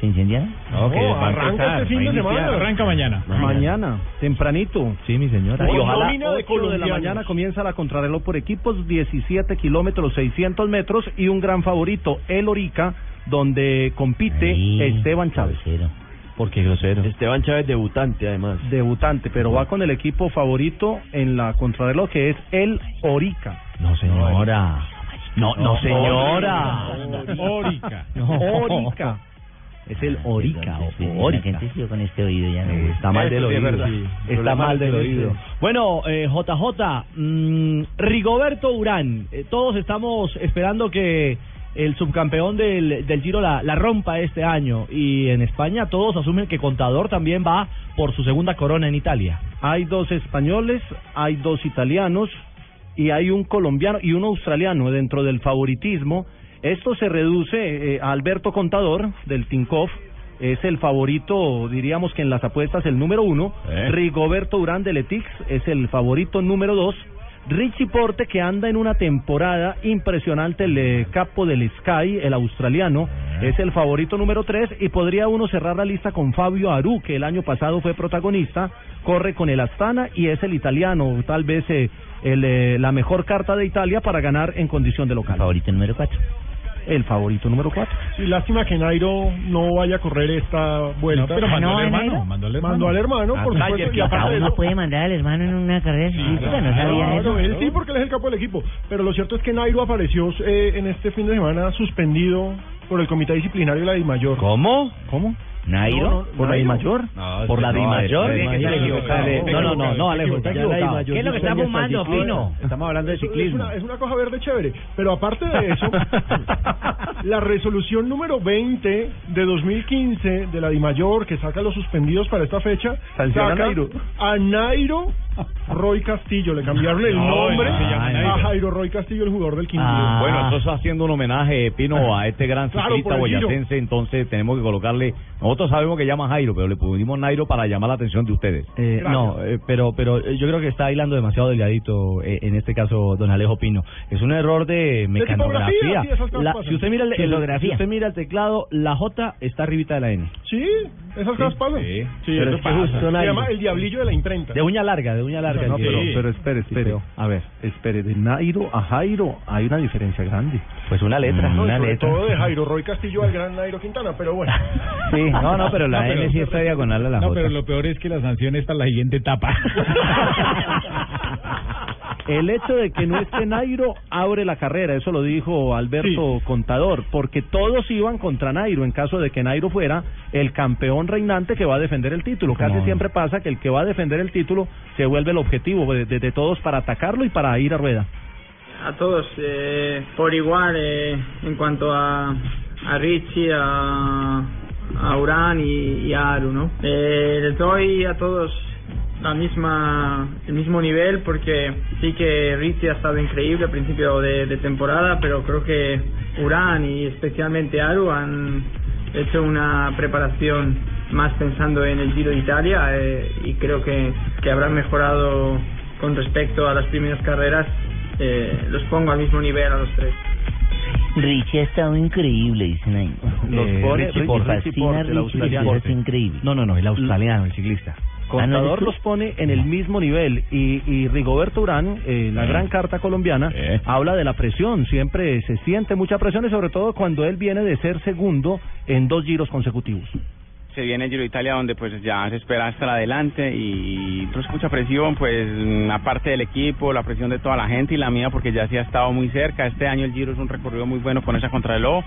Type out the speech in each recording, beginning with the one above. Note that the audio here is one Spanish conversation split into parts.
¿Se incendiaron? No, que va a arranca empezar, este fin va a de iniciar. semana. Arranca mañana. Mañana, tempranito. Sí, mi señora. Y Y ojalá nómina de 8 de la colombianos. mañana comienza la contrarreloj por equipos, 17 kilómetros, 600 metros y un gran favorito, el Orica, donde compite Ahí, Esteban Chávez. grosero. ¿Por qué grosero? Esteban Chávez debutante además. Debutante, pero va con el equipo favorito en la contrarreloj que es el Orica. No, señora. No, no, señora. Órica. Orica. Es el Orica o La Orica. gente sigue con este oído ya no. Está mal del oído. Está mal del oído. Bueno, eh, JJ, mm, Rigoberto Urán, eh, todos estamos esperando que el subcampeón del, del Giro la, la rompa este año y en España todos asumen que Contador también va por su segunda corona en Italia. Hay dos españoles, hay dos italianos y hay un colombiano y un australiano dentro del favoritismo. Esto se reduce eh, a Alberto Contador del Tinkoff, es el favorito, diríamos que en las apuestas el número uno. Eh. Rigoberto Urán de Letix es el favorito número dos. Richie Porte que anda en una temporada impresionante, el eh, capo del Sky, el australiano, es el favorito número tres y podría uno cerrar la lista con Fabio Aru, que el año pasado fue protagonista, corre con el Astana y es el italiano, tal vez eh, el, eh, la mejor carta de Italia para ganar en condición de local. Favorito número 4. El favorito número cuatro. Sí, lástima que Nairo no vaya a correr esta vuelta. pero mandó al hermano, Mandó al hermano. Mandó al hermano, por Ah, supuesto. que Y aparte uno puede mandar al hermano en una carrera ciclística, no sabía Claro, eso. él sí, porque él es el capo del equipo. Pero lo cierto es que Nairo apareció eh, en este fin de semana suspendido por el comité disciplinario de la DIMAYOR. ¿Cómo? ¿Cómo? Nairo. ¿Por la. DIMAYOR? No, ¿Por la equivocado. está No, no, no, no, Alejo, está equivocado. ¿Qué es lo que está fumando, Pino? Estamos hablando de Es ciclismo. una, es una cosa verde chévere. Pero aparte de eso, la resolución número 20 de 2015 de la DIMAYOR, que saca los suspendidos para esta fecha, Sanciona a saca Nairo. a Nairo Roy Castillo. Le cambiaron el No, nombre no se llama a. Jairo Roy Castillo, el jugador del Quindío. Ah. Bueno, eso está haciendo un homenaje, Pino, a este gran ciclista boyacense, entonces tenemos que colocarle, nosotros sabemos que llama Jairo, pero le pusimos Nairo para llamar la atención de ustedes. Eh, no, eh, pero pero eh, yo creo que está hilando demasiado delgadito eh, en este caso don Alejo Pino. Es un error de mecanografía. La- si usted mira el, el- Tipografía. si usted mira el teclado, la J está arribita de la N. Sí, esas cosas pasan. sí. Sí, Pero eso es que pasa. justo Se Nairo. llama el diablillo de la imprenta. De uña larga, de uña larga. No, pero- pero espere, espere. A ver, espere, de Nairo a Jairo hay una diferencia grande. Pues una letra, No, una sobre letra. todo de Jairo Roy Castillo al gran Nairo Quintana, pero bueno. Sí, no, no, pero la No, pero- N sí está diagonal a la No, pero lo peor es que la sanción es para la siguiente etapa. El hecho de que no esté Nairo abre la carrera, eso lo dijo Alberto Contador, porque todos iban contra Nairo en caso de que Nairo fuera el campeón reinante que va a defender el título. Casi No. siempre pasa que el que va a defender el título se vuelve el objetivo de, de- de todos para atacarlo y para ir a rueda. a todos eh, por igual eh, en cuanto a, a Richie, a, a Urán y, a Aru, ¿no? Eh, les doy a todos la misma el mismo nivel porque sí que Richie ha estado increíble al principio de, de temporada, pero creo que Urán y especialmente Aru han hecho una preparación más pensando en el Giro de Italia eh, y creo que, que habrán mejorado con respecto a las primeras carreras eh, los pongo al mismo nivel a los tres. Richie ha estado increíble, dicen ahí. Los Eh, pone Richie, Richie el australiano. es increíble. No, no, no, el australiano, el ciclista. Contador ¿tú? los pone en el mismo nivel y, y Rigoberto Urán, eh, la gran carta colombiana, Eh. habla de la presión. Siempre se siente mucha presión y sobre todo cuando él viene de ser segundo en dos giros consecutivos. Se viene el Giro Italia donde pues ya se espera estar adelante y pues mucha presión pues aparte del equipo, la presión de toda la gente y la mía porque ya se ha estado muy cerca, este año el Giro es un recorrido muy bueno con esa contrarreloj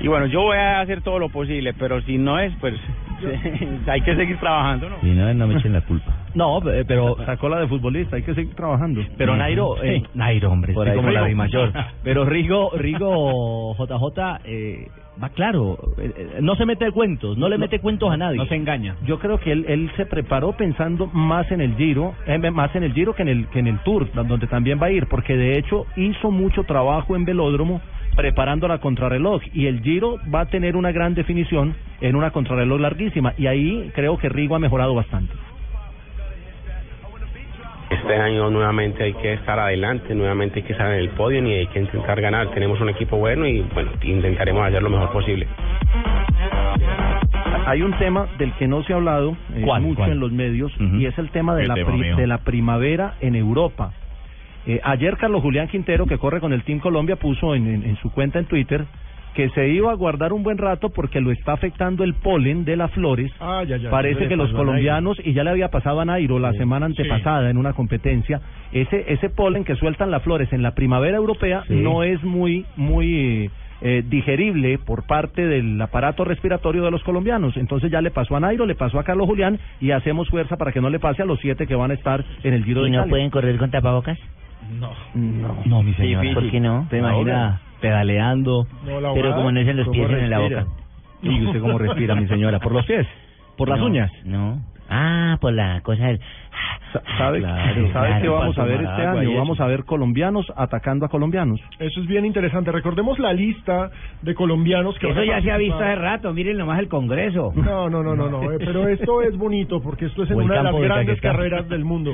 y bueno yo voy a hacer todo lo posible pero si no es pues hay que seguir trabajando, ¿no? Y no, no me echen la culpa. No, eh, pero Sacó la de futbolista, hay que seguir trabajando. pero Nairo, eh, Nairo, hombre, Por ahí como la Rigo. de mayor. Pero Rigo, Rigo JJ eh, va claro, eh, eh, no se mete cuentos, no, le mete cuentos a nadie. No se engaña. Yo creo que él, él se preparó pensando más en el Giro, eh, más en el Giro que en el que en el Tour, donde también va a ir, porque de hecho hizo mucho trabajo en velódromo preparando la contrarreloj y el Giro va a tener una gran definición en una contrarreloj larguísima y ahí creo que Rigo ha mejorado bastante. Este año nuevamente hay que estar adelante, nuevamente hay que estar en el podio y hay que intentar ganar. Tenemos un equipo bueno y bueno, intentaremos hacer lo mejor posible. Hay un tema del que no se ha hablado eh, ¿Cuál? mucho ¿Cuál? en los medios y es el tema de ¿Qué la, tema, de la primavera en Europa. Eh, ayer Carlos Julián Quintero, que corre con el Team Colombia, puso en, en- en su cuenta en Twitter que se iba a guardar un buen rato porque lo está afectando el polen de las flores. Ah, Parece que los colombianos, y ya le había pasado a Nairo la semana antepasada en una competencia, ese, ese polen que sueltan las flores en la primavera europea Sí. no es muy, muy eh, eh, digerible por parte del aparato respiratorio de los colombianos. Entonces ya le pasó a Nairo, le pasó a Carlos Julián y hacemos fuerza para que no le pase a los siete que van a estar en el Giro ¿Y de no Italia. pueden correr con tapabocas? No. No, mi señora. ¿Por qué no? ¿Te imagina pedaleando? Pero como no es en los ¿Cómo pies, en la boca. ¿Y usted cómo respira, mi señora? ¿Por los pies? ¿Por las No, uñas? No. Ah, por la cosa del... Sa- ¿Sabe, Claro, ¿sabe claro, qué vamos a ver este año? Vamos a ver colombianos atacando a colombianos. Eso es bien interesante. Recordemos la lista de colombianos que Eso ya se ha visto hace rato, miren nomás el Congreso. No, no, no, no, no. eh, pero esto es bonito porque esto es en una de las de grandes carreras del mundo.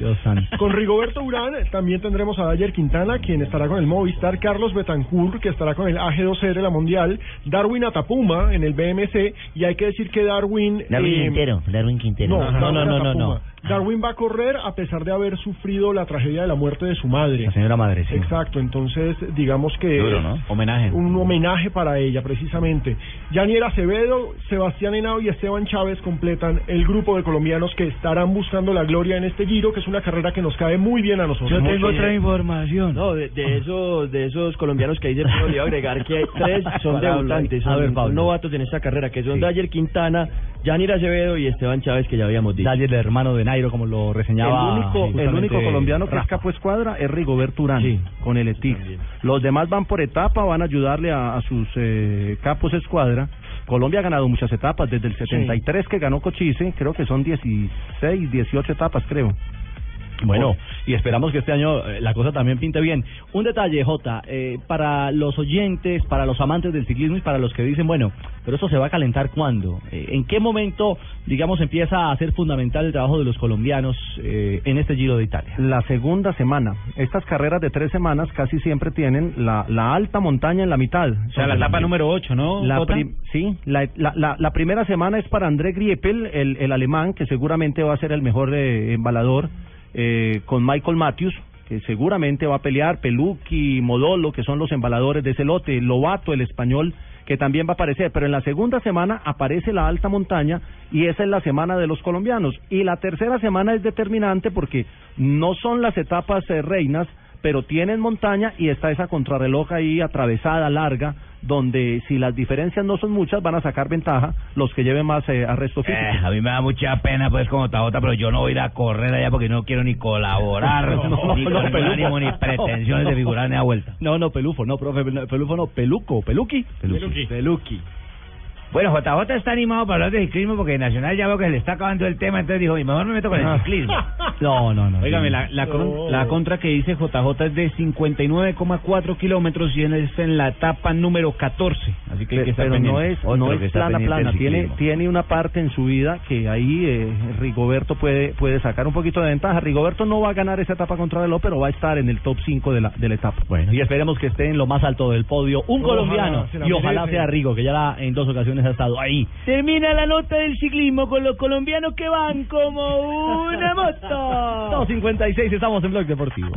Con Rigoberto Urán también tendremos a Dayer Quintana, quien estará con el Movistar, Carlos Betancourt, que estará con el AG2R, la Mundial, Darwin Atapuma en el BMC, y hay que decir que Darwin... Darwin eh, Quintero, Darwin Quintero. No, no, no, no, no. Darwin va a correr a pesar de haber sufrido la tragedia de la muerte de su madre. La señora madre, sí. Exacto, entonces digamos que Duro, ¿no? Homenaje. un homenaje para ella precisamente. Yanier Acevedo, Sebastián Henao y Esteban Chávez completan el grupo de colombianos que estarán buscando la gloria en este Giro, que es una carrera que nos cae muy bien a nosotros. Mucho bien. información. No, de, de esos de esos colombianos que dice Pino, le iba a agregar que hay tres son debutantes, a son, ver, son Pablo. novatos en esta carrera, que son Dayer Quintana, Yanir Acevedo y Esteban Chávez, que ya habíamos dicho. Dale el hermano de Nairo, como lo El reseñaba. único, el único colombiano que es Rafa. capo escuadra es Rigoberto Urán Sí. con el ETIX. Los demás van por etapa, van a ayudarle a, a sus eh, capos escuadra. Colombia ha ganado muchas etapas, desde el 73 que ganó Cochise, creo que son 16, 18 etapas, creo. Bueno, y esperamos que este año eh, la cosa también pinte bien. Un detalle, Jota, eh, para los oyentes, para los amantes del ciclismo y para los que dicen, bueno, pero eso se va a calentar cuándo? Eh, ¿En qué momento, digamos, empieza a ser fundamental el trabajo de los colombianos eh, en este Giro de Italia? La segunda semana. Estas carreras de tres semanas casi siempre tienen la, la alta montaña en la mitad. O sea, la etapa número 8, ¿no? La sí, la, la, la, la primera semana es para André Griepel, el, el alemán, que seguramente va a ser el mejor eh, embalador, eh, con Michael Matthews, que seguramente va a pelear, Pelucchi, Modolo, que son los embaladores de ese lote, Lobato, el español, que también va a aparecer, pero en la segunda semana aparece la alta montaña y esa es la semana de los colombianos. Y la tercera semana es determinante porque no son las etapas eh, reinas, pero tienen montaña y está esa contrarreloj ahí atravesada, larga, donde si las diferencias no son muchas van a sacar ventaja los que lleven más eh, arresto físico. Eh, a mí me da mucha pena pues como Tajota, pero yo no voy a ir a correr allá porque no quiero ni colaborar, No, no, ni no, con ánimo, ni pretensiones de figurar ni a vuelta. No, no, Pelufo, no, profe, no, Pelufo no, Peluco, Peluqui. Peluqui. Peluqui. Bueno, JJ está animado para hablar de ciclismo porque Nacional ya veo que se le está acabando el tema, entonces dijo, y mejor me meto con el ciclismo. No, no, no. Óigame, sí. la, la, con- la contra que dice JJ es de 59,4 kilómetros y es en la etapa número 14. Así que hay que estar pero no es, Otro no que es está plana plana, tiene, tiene una parte en su vida que ahí eh, Rigoberto puede, puede sacar un poquito de ventaja. Rigoberto no va a ganar esa etapa contra Velo, pero va a estar en el top 5 de la, de la etapa. Bueno, y esperemos que esté en lo más alto del podio un Ojalá, colombiano y ojalá merece. sea Rigo, que ya la- en dos ocasiones ha estado ahí. Termina la nota del ciclismo con los colombianos que van como una moto. 2.56, estamos en Blog Deportivo.